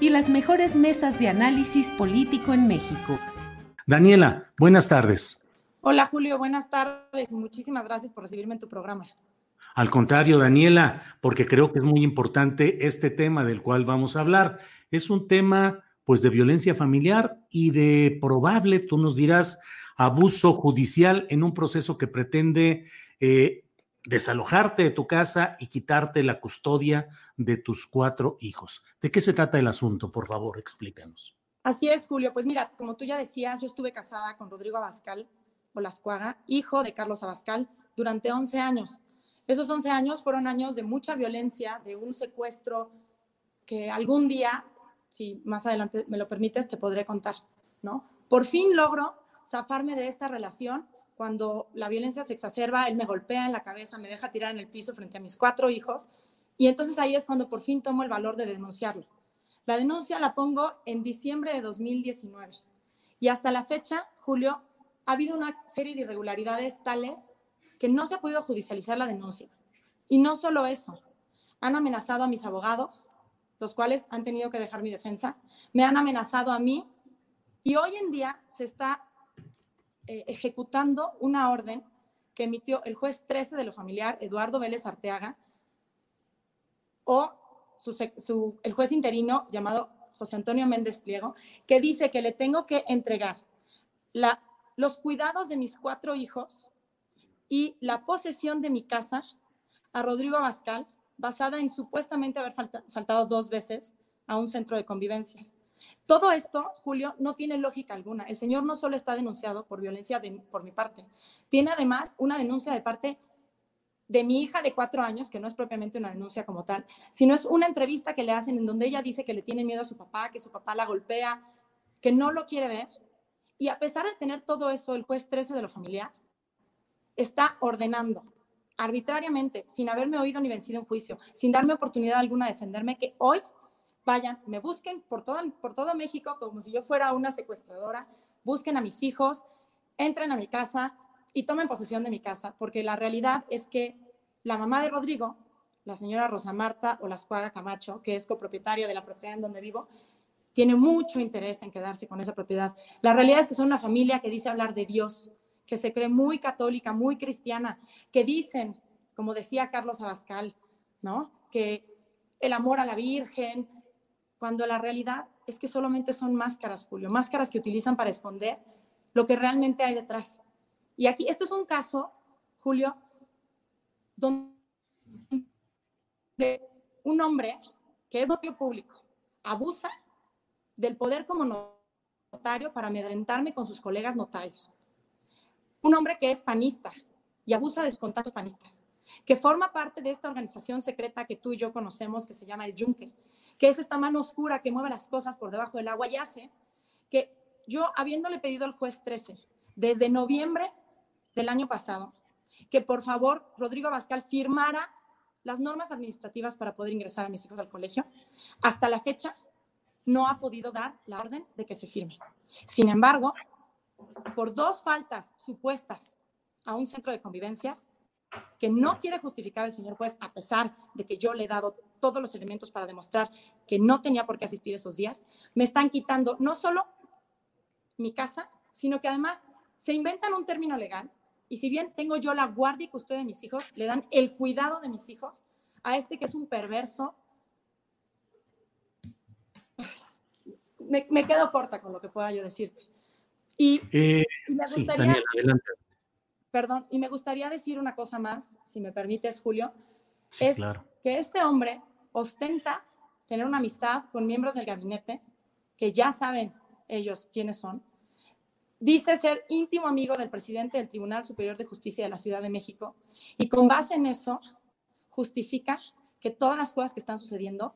y las mejores mesas de análisis político en México. Daniela, buenas tardes. Hola Julio, buenas tardes y muchísimas gracias por recibirme en tu programa. Al contrario, Daniela, porque creo que es muy importante este tema del cual vamos a hablar. Es un tema pues de violencia familiar y de probable, tú nos dirás, abuso judicial en un proceso que pretende eh, desalojarte de tu casa y quitarte la custodia de tus cuatro hijos. ¿De qué se trata el asunto? Por favor, explícanos. Así es, Julio. Pues mira, como tú ya decías, yo estuve casada con Rodrigo Abascal Olascuaga, hijo de Carlos Abascal, durante 11 años. Esos 11 años fueron años de mucha violencia, de un secuestro que algún día, si más adelante me lo permites, te podré contar, ¿no? Por fin logro zafarme de esta relación cuando la violencia se exacerba, él me golpea en la cabeza, me deja tirar en el piso frente a mis cuatro hijos, y entonces ahí es cuando por fin tomo el valor de denunciarlo. La denuncia la pongo en diciembre de 2019, y hasta la fecha, Julio, ha habido una serie de irregularidades tales que no se ha podido judicializar la denuncia. Y no solo eso, han amenazado a mis abogados, los cuales han tenido que dejar mi defensa, me han amenazado a mí, y hoy en día se está eh, ejecutando una orden que emitió el juez 13 de lo familiar, Eduardo Vélez Arteaga, o el juez interino llamado José Antonio Méndez Pliego, que dice que le tengo que entregar los cuidados de mis cuatro hijos y la posesión de mi casa a Rodrigo Abascal, basada en supuestamente haber faltado dos veces a un centro de convivencias. Todo esto, Julio, no tiene lógica alguna. El señor no solo está denunciado por violencia por mi parte, tiene además una denuncia de parte de mi hija de cuatro años, que no es propiamente una denuncia como tal, sino es una entrevista que le hacen en donde ella dice que le tiene miedo a su papá, que su papá la golpea, que no lo quiere ver. Y a pesar de tener todo eso, el juez 13 de lo familiar está ordenando arbitrariamente, sin haberme oído ni vencido en juicio, sin darme oportunidad alguna de defenderme, que hoy vayan, me busquen por todo, por todo México como si yo fuera una secuestradora, busquen a mis hijos, entren a mi casa y tomen posesión de mi casa, porque la realidad es que la mamá de Rodrigo, la señora Rosa Marta Olascuaga Camacho, que es copropietaria de la propiedad en donde vivo, tiene mucho interés en quedarse con esa propiedad. La realidad es que son una familia que dice hablar de Dios, que se cree muy católica, muy cristiana, que dicen, como decía Carlos Abascal, ¿no? Que el amor a la Virgen, cuando la realidad es que solamente son máscaras, Julio, máscaras que utilizan para esconder lo que realmente hay detrás. Y aquí, esto es un caso, Julio, donde un hombre que es notario público abusa del poder como notario para amedrentarme con sus colegas notarios. Un hombre que es panista y abusa de sus contactos panistas que forma parte de esta organización secreta que tú y yo conocemos, que se llama el Yunque, que es esta mano oscura que mueve las cosas por debajo del agua y hace que yo, habiéndole pedido al juez 13, desde noviembre del año pasado, que por favor Rodrigo Abascal firmara las normas administrativas para poder ingresar a mis hijos al colegio, hasta la fecha no ha podido dar la orden de que se firme. Sin embargo, por dos faltas supuestas a un centro de convivencias, que no quiere justificar el señor juez, a pesar de que yo le he dado todos los elementos para demostrar que no tenía por qué asistir esos días, me están quitando no solo mi casa, sino que además se inventan un término legal y si bien tengo yo la guardia y custodia de mis hijos, le dan el cuidado de mis hijos a este que es un perverso. Me, quedo corta con lo que pueda yo decirte. Y, eh, me gustaría, Perdón, y me gustaría decir una cosa más, si me permites, Julio, es que este hombre ostenta tener una amistad con miembros del gabinete que ya saben ellos quiénes son, dice ser íntimo amigo del presidente del Tribunal Superior de Justicia de la Ciudad de México y con base en eso justifica que todas las cosas que están sucediendo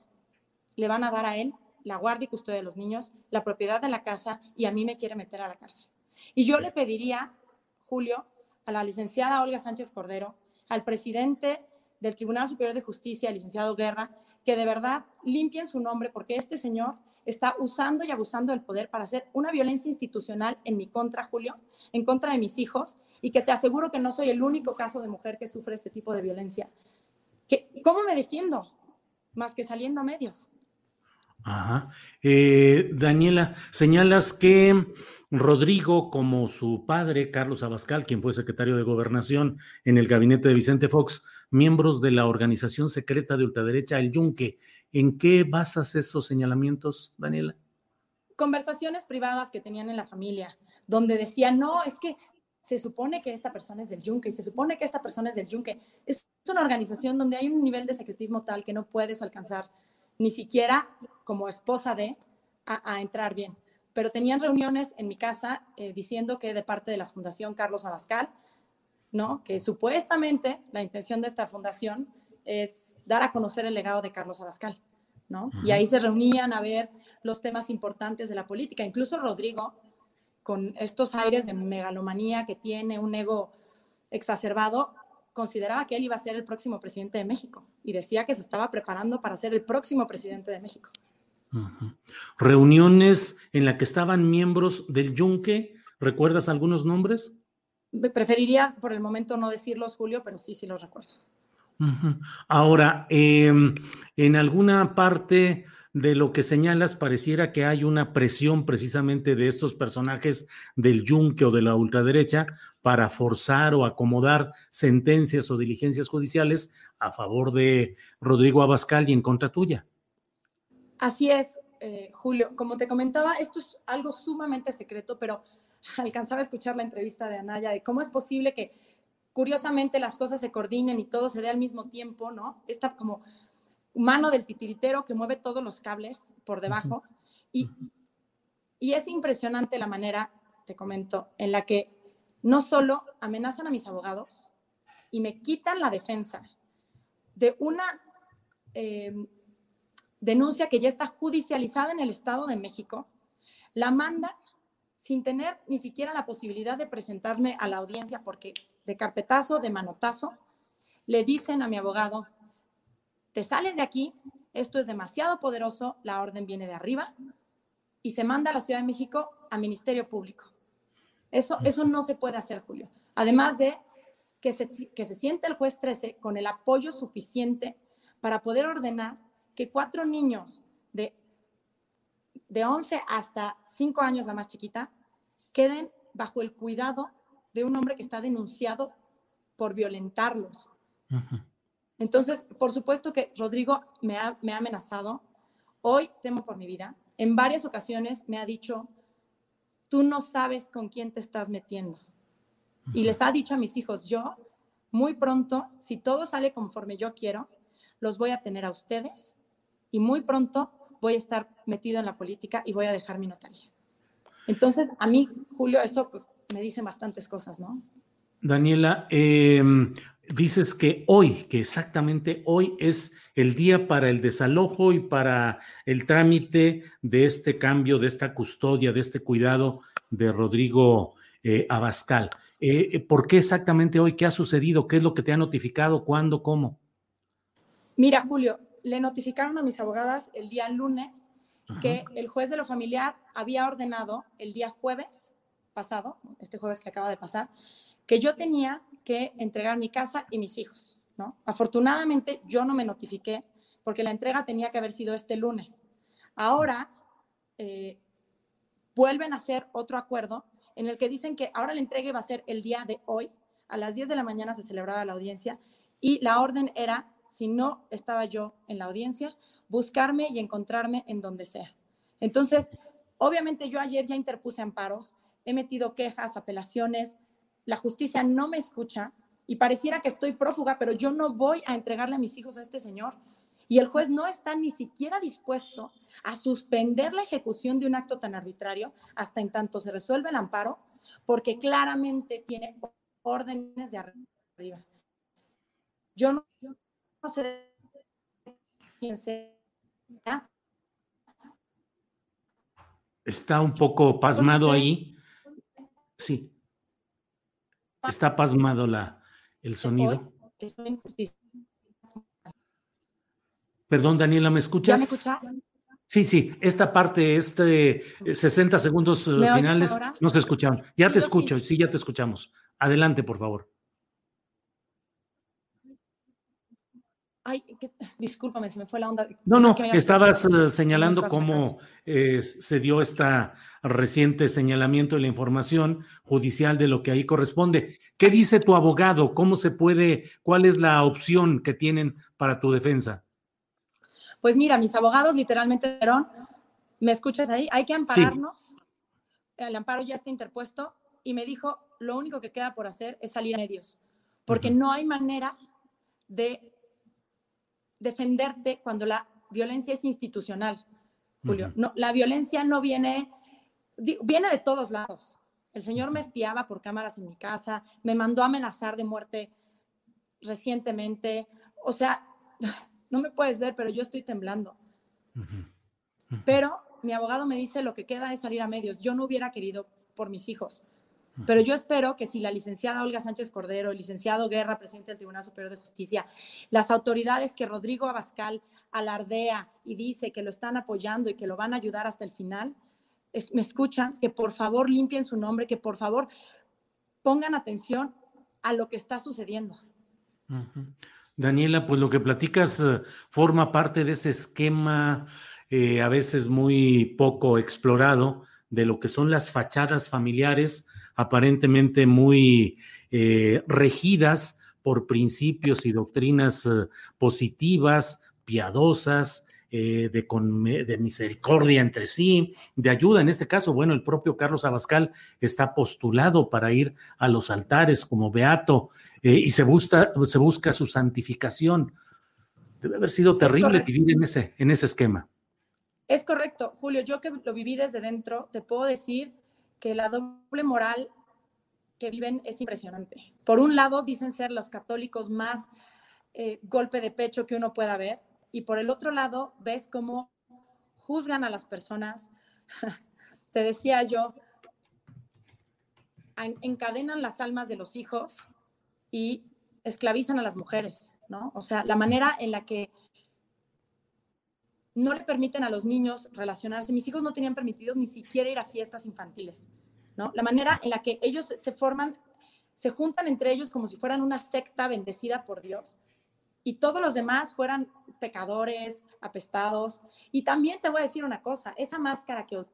le van a dar a él la guardia y custodia de los niños, la propiedad de la casa y a mí me quiere meter a la cárcel. Y yo le pediría, Julio, a la licenciada Olga Sánchez Cordero, al presidente del Tribunal Superior de Justicia, el licenciado Guerra, que de verdad limpien su nombre porque este señor está usando y abusando del poder para hacer una violencia institucional en mi contra, Julio, en contra de mis hijos, y que te aseguro que no soy el único caso de mujer que sufre este tipo de violencia. ¿Cómo me defiendo? Más que saliendo a medios. Ajá. Eh, Daniela, señalas que Rodrigo, como su padre, Carlos Abascal, quien fue secretario de Gobernación en el gabinete de Vicente Fox, miembros de la organización secreta de ultraderecha El Yunque, ¿En qué basas esos señalamientos, Daniela? Conversaciones privadas que tenían en la familia, donde decían, no, es que se supone que esta persona es del Yunque y se supone que esta persona es del Yunque. Es una organización donde hay un nivel de secretismo tal que no puedes alcanzar ni siquiera como esposa de a, entrar bien. Pero tenían reuniones en mi casa eh, diciendo que de parte de la Fundación Carlos Abascal, ¿no? Que supuestamente la intención de esta fundación es dar a conocer el legado de Carlos Abascal, ¿no? Y ahí se reunían a ver los temas importantes de la política. Incluso Rodrigo, con estos aires de megalomanía que tiene, un ego exacerbado, consideraba que él iba a ser el próximo presidente de México y decía que se estaba preparando para ser el próximo presidente de México. Reuniones en las que estaban miembros del Yunque, ¿recuerdas algunos nombres? Preferiría por el momento no decirlos, Julio, pero sí, sí los recuerdo. Ahora, em, en alguna parte de lo que señalas, pareciera que hay una presión precisamente de estos personajes del yunque o de la ultraderecha para forzar o acomodar sentencias o diligencias judiciales a favor de Rodrigo Abascal y en contra tuya. Así es, eh, Julio. Como te comentaba, esto es algo sumamente secreto, pero alcanzaba a escuchar la entrevista de Anaya de cómo es posible que curiosamente las cosas se coordinen y todo se dé al mismo tiempo, ¿no? Esta como mano del titiritero que mueve todos los cables por debajo. Y, y es impresionante la manera, te comento, en la que no solo amenazan a mis abogados y me quitan la defensa de una em, denuncia que ya está judicializada en el Estado de México, la mandan sin tener ni siquiera la posibilidad de presentarme a la audiencia porque de carpetazo, de manotazo, le dicen a mi abogado, te sales de aquí, esto es demasiado poderoso, la orden viene de arriba y se manda a la Ciudad de México a Ministerio Público. Eso, eso no se puede hacer, Julio. Además de que se, que se siente el juez 13 con el apoyo suficiente para poder ordenar que cuatro niños de, de 11 hasta 5 años, la más chiquita, queden bajo el cuidado de un hombre que está denunciado por violentarlos. Entonces, por supuesto que Rodrigo me ha, me ha amenazado. Hoy temo por mi vida. En varias ocasiones me ha dicho, tú no sabes con quién te estás metiendo. Y les ha dicho a mis hijos, yo muy pronto, si todo sale conforme yo quiero, los voy a tener a ustedes y muy pronto voy a estar metido en la política y voy a dejar mi notaría. Entonces, a mí, Julio, eso pues me dicen bastantes cosas, ¿no? Daniela, em, dices que hoy, que exactamente hoy es el día para el desalojo y para el trámite de este cambio, de esta custodia, de este cuidado de Rodrigo eh, Abascal. Eh, eh, ¿Por qué exactamente hoy? ¿Qué ha sucedido? ¿Qué es lo que te ha notificado? ¿Cuándo? ¿Cómo? Mira, Julio, le notificaron a mis abogadas el día lunes que el juez de lo familiar había ordenado el día jueves pasado, este jueves que acaba de pasar, que yo tenía que entregar mi casa y mis hijos, ¿no? Afortunadamente yo no me notifiqué porque la entrega tenía que haber sido este lunes. Ahora eh, vuelven a hacer otro acuerdo en el que dicen que ahora la entrega va a ser el día de hoy, a las 10 de la mañana se celebraba la audiencia y la orden era, si no estaba yo en la audiencia, buscarme y encontrarme en donde sea. Entonces, obviamente yo ayer ya interpuse amparos, he metido quejas, apelaciones, la justicia no me escucha y pareciera que estoy prófuga, pero yo no voy a entregarle a mis hijos a este señor. Y el juez no está ni siquiera dispuesto a suspender la ejecución de un acto tan arbitrario hasta en tanto se resuelve el amparo, porque claramente tiene órdenes de arriba. Yo no, sé quién sea. Está un poco pasmado ahí. Sí. Está pasmado la, el sonido. Perdón, Daniela, ¿me escuchas? ¿Ya me escucha? Sí, sí, esta parte, este 60 segundos eh, finales, no se escucharon. Ya te escucho, sí, ya te escuchamos. Adelante, por favor. Ay, discúlpame, se me fue la onda. No, no, estabas eh, señalando cómo eh, se dio esta reciente señalamiento de la información judicial de lo que ahí corresponde. ¿Qué dice tu abogado? ¿Cómo se puede, cuál es la opción que tienen para tu defensa? Pues mira, mis abogados literalmente dijeron, ¿me escuchas ahí? Hay que ampararnos. El amparo ya está interpuesto y me dijo, lo único que queda por hacer es salir a medios, porque no hay manera de defenderte cuando la violencia es institucional, Julio. No, la violencia no viene viene de todos lados. El señor me espiaba por cámaras en mi casa, me mandó a amenazar de muerte recientemente. O sea, no me puedes ver, pero yo estoy temblando. Pero mi abogado me dice lo que queda es salir a medios. Yo no hubiera querido por mis hijos. Pero yo espero que si la licenciada Olga Sánchez Cordero, el licenciado Guerra, presidente del Tribunal Superior de Justicia, las autoridades que Rodrigo Abascal alardea y dice que lo están apoyando y que lo van a ayudar hasta el final, me escuchan, que por favor limpien su nombre, que por favor pongan atención a lo que está sucediendo. Daniela, pues lo que platicas eh, forma parte de ese esquema eh, a veces muy poco explorado de lo que son las fachadas familiares, aparentemente muy eh, regidas por principios y doctrinas positivas, piadosas, eh, de, de, misericordia entre sí, de ayuda. En este caso, bueno, el propio Carlos Abascal está postulado para ir a los altares como beato eh, y se busca, se busca su santificación. Debe haber sido terrible vivir en ese, en ese esquema. Es correcto, Julio. Yo que lo viví desde dentro, te puedo decir que la doble moral que viven es impresionante. Por un lado, dicen ser los católicos más eh, golpe de pecho que uno pueda ver y por el otro lado ves cómo juzgan a las personas. Te decía yo, encadenan las almas de los hijos y esclavizan a las mujeres, ¿no? O sea, la manera en la que no le permiten a los niños relacionarse. Mis hijos no tenían permitido ni siquiera ir a fiestas infantiles, ¿no? La manera en la que ellos se forman, se juntan entre ellos como si fueran una secta bendecida por Dios y todos los demás fueran pecadores, apestados. Y también te voy a decir una cosa, esa máscara que,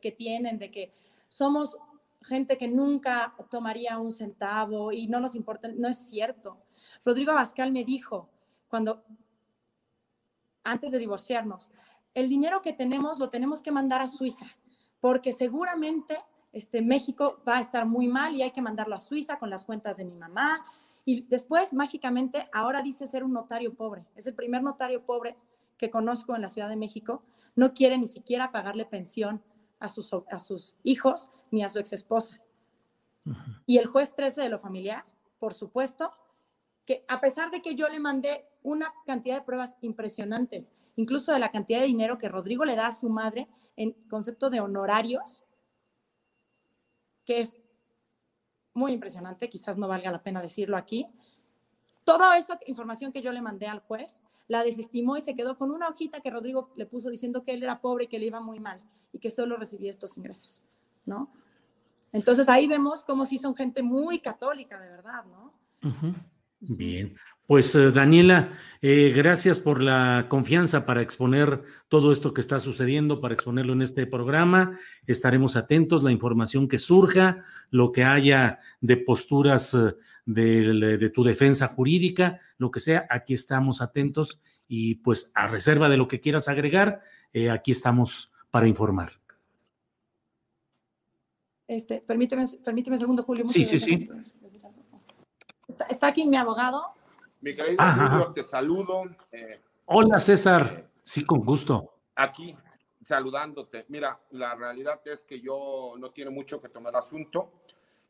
que, tienen de que somos gente que nunca tomaría un centavo y no nos importa, no es cierto. Rodrigo Abascal me dijo cuando, antes de divorciarnos, el dinero que tenemos lo tenemos que mandar a Suiza, porque seguramente este, México va a estar muy mal y hay que mandarlo a Suiza con las cuentas de mi mamá. Y después, mágicamente, ahora dice ser un notario pobre. Es el primer notario pobre que conozco en la Ciudad de México. No quiere ni siquiera pagarle pensión a sus, a sus hijos ni a su ex esposa. Y el juez 13 de lo familiar, por supuesto, que a pesar de que yo le mandé una cantidad de pruebas impresionantes, incluso de la cantidad de dinero que Rodrigo le da a su madre en concepto de honorarios, que es muy impresionante, quizás no valga la pena decirlo aquí. Toda esa información que yo le mandé al juez, la desestimó y se quedó con una hojita que Rodrigo le puso diciendo que él era pobre y que le iba muy mal y que solo recibía estos ingresos, ¿no? Entonces ahí vemos cómo sí son gente muy católica, de verdad, ¿no? Bien, pues eh, Daniela, eh, gracias por la confianza para exponer todo esto que está sucediendo, para exponerlo en este programa. Estaremos atentos, la información que surja, lo que haya de posturas eh, de, tu defensa jurídica, lo que sea, aquí estamos atentos y pues a reserva de lo que quieras agregar, aquí estamos para informar. Este, permíteme, permíteme un segundo, Julio. sí, sí, sí. Está aquí mi abogado. Mi querido Julio, te saludo. Eh, Hola César, eh, sí, con gusto. Aquí, saludándote. Mira, la realidad es que yo no tiene mucho que tomar asunto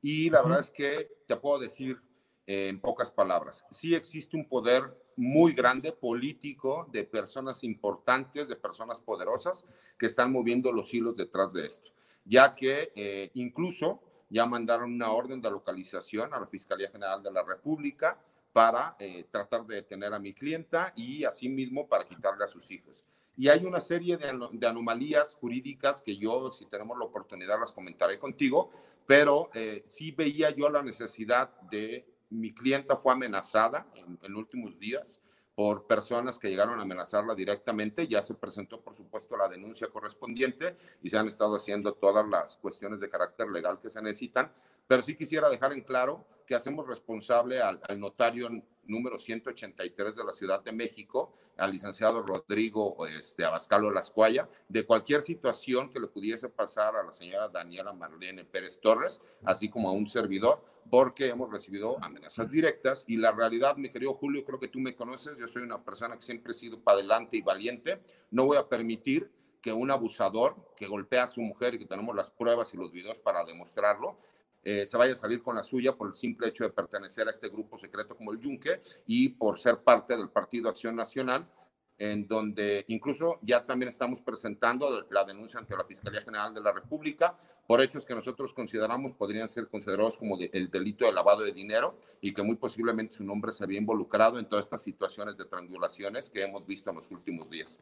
y la verdad es que te puedo decir en pocas palabras, sí existe un poder muy grande político de personas importantes, de personas poderosas que están moviendo los hilos detrás de esto, ya que eh, incluso ya mandaron una orden de localización a la Fiscalía General de la República para eh, tratar de detener a mi clienta y asimismo para quitarle a sus hijos. Y hay una serie de, anomalías jurídicas que yo, si tenemos la oportunidad, las comentaré contigo, pero eh, sí veía yo la necesidad de, mi clienta fue amenazada en, en últimos días por personas que llegaron a amenazarla directamente. Ya se presentó, por supuesto, la denuncia correspondiente y se han estado haciendo todas las cuestiones de carácter legal que se necesitan. Pero sí quisiera dejar en claro que hacemos responsable al, notario número 183 de la Ciudad de México, al licenciado Rodrigo este, Abascalo Lascuaya, de cualquier situación que le pudiese pasar a la señora Daniela Marlene Pérez Torres, así como a un servidor, porque hemos recibido amenazas directas. Y la realidad, mi querido Julio, creo que tú me conoces, yo soy una persona que siempre he sido para adelante y valiente, no voy a permitir que un abusador que golpea a su mujer y que tenemos las pruebas y los videos para demostrarlo, eh, se vaya a salir con la suya por el simple hecho de pertenecer a este grupo secreto como el Yunque y por ser parte del Partido Acción Nacional, en donde incluso ya también estamos presentando la denuncia ante la Fiscalía General de la República por hechos que nosotros consideramos podrían ser considerados como el delito de lavado de dinero y que muy posiblemente su nombre se había involucrado en todas estas situaciones de triangulaciones que hemos visto en los últimos días.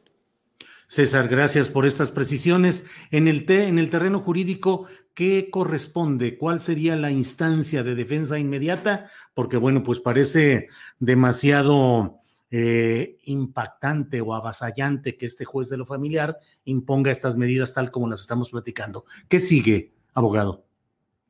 César, gracias por estas precisiones. En el, en el terreno jurídico, ¿qué corresponde? ¿Cuál sería la instancia de defensa inmediata? Porque, bueno, pues parece demasiado eh, impactante o avasallante que este juez de lo familiar imponga estas medidas tal como las estamos platicando. ¿Qué sigue, abogado?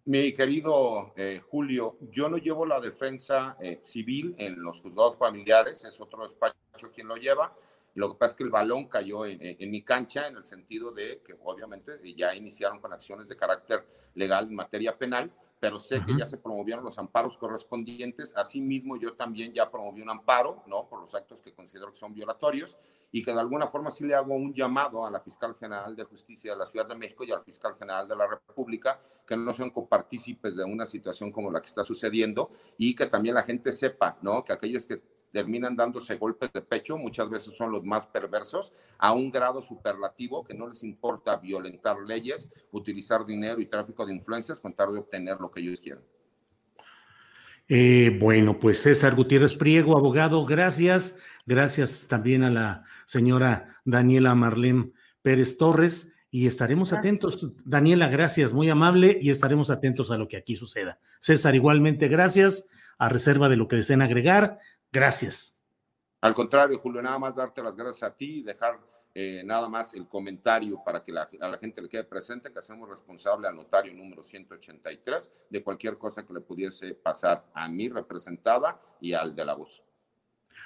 Mi querido eh, Julio, yo no llevo la defensa eh, civil en los juzgados familiares, es otro despacho quien lo lleva lo que pasa es que el balón cayó en, mi cancha en el sentido de que obviamente ya iniciaron con acciones de carácter legal en materia penal, pero sé que ya se promovieron los amparos correspondientes. Asimismo, yo también ya promoví un amparo, ¿no? Por los actos que considero que son violatorios y que de alguna forma sí le hago un llamado a la Fiscal General de Justicia de la Ciudad de México y al Fiscal General de la República que no sean copartícipes de una situación como la que está sucediendo y que también la gente sepa, ¿no? Que aquellos que terminan dándose golpes de pecho, muchas veces son los más perversos, a un grado superlativo que no les importa violentar leyes, utilizar dinero y tráfico de influencias con tal de obtener lo que ellos quieran. Eh, bueno, pues César Gutiérrez Priego, abogado, gracias. Gracias también a la señora Daniela Marlene Pérez Torres y estaremos atentos. Daniela, gracias, muy amable y estaremos atentos a lo que aquí suceda. César, igualmente, gracias. A reserva de lo que deseen agregar, Gracias. Al contrario, Julio, nada más darte las gracias a ti y dejar eh, nada más el comentario para que a la gente le quede presente que hacemos responsable al notario número 183 de cualquier cosa que le pudiese pasar a mi representada y al de la voz.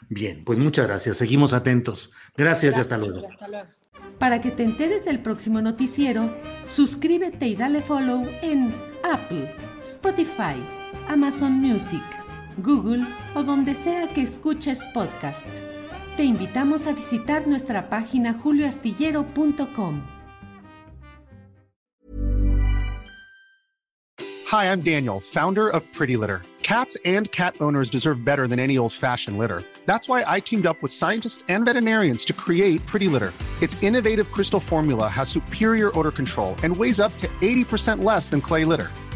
Bien, pues muchas gracias. Seguimos atentos. Gracias, y hasta luego. hasta luego. Para que te enteres del próximo noticiero, suscríbete y dale follow en Apple, Spotify, Amazon Music Google o donde sea que escuches podcast. Te invitamos a visitar nuestra página julioastillero.com. Hi, I'm Daniel, founder of Pretty Litter. Cats and cat owners deserve better than any old-fashioned litter. That's why I teamed up with scientists and veterinarians to create Pretty Litter. Its innovative crystal formula has superior odor control and weighs up to 80% less than clay litter.